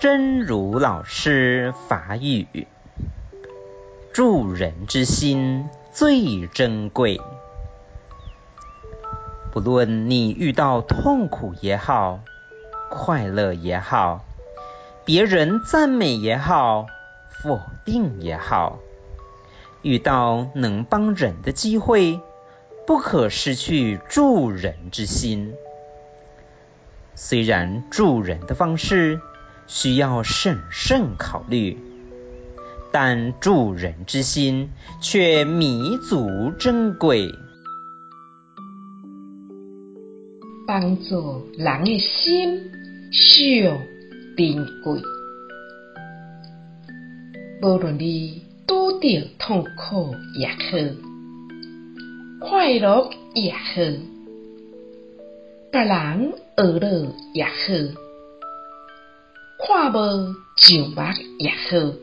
真如老师法语，助人之心最珍贵。不论你遇到痛苦也好，快乐也好，别人赞美也好，否定也好，遇到能帮人的机会，不可失去助人之心。虽然助人的方式，需要审慎考虑，但助人之心却弥足珍贵。帮助人的心需要珍贵，无论你拄到痛苦也好，快乐也好，别人学了也好。看无上目也好，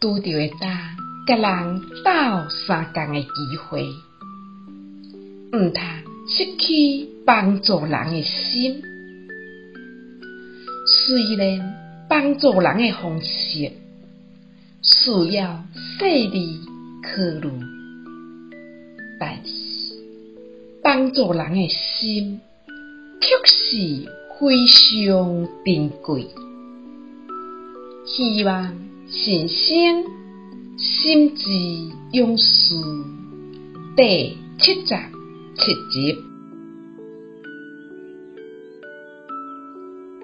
拄到会当甲人斗相共的机会，毋通失去帮助人的心。虽然帮助人的方式需要细腻考虑，但是帮助人的心却是。非常珍贵，希望新生心智勇士第七十七集。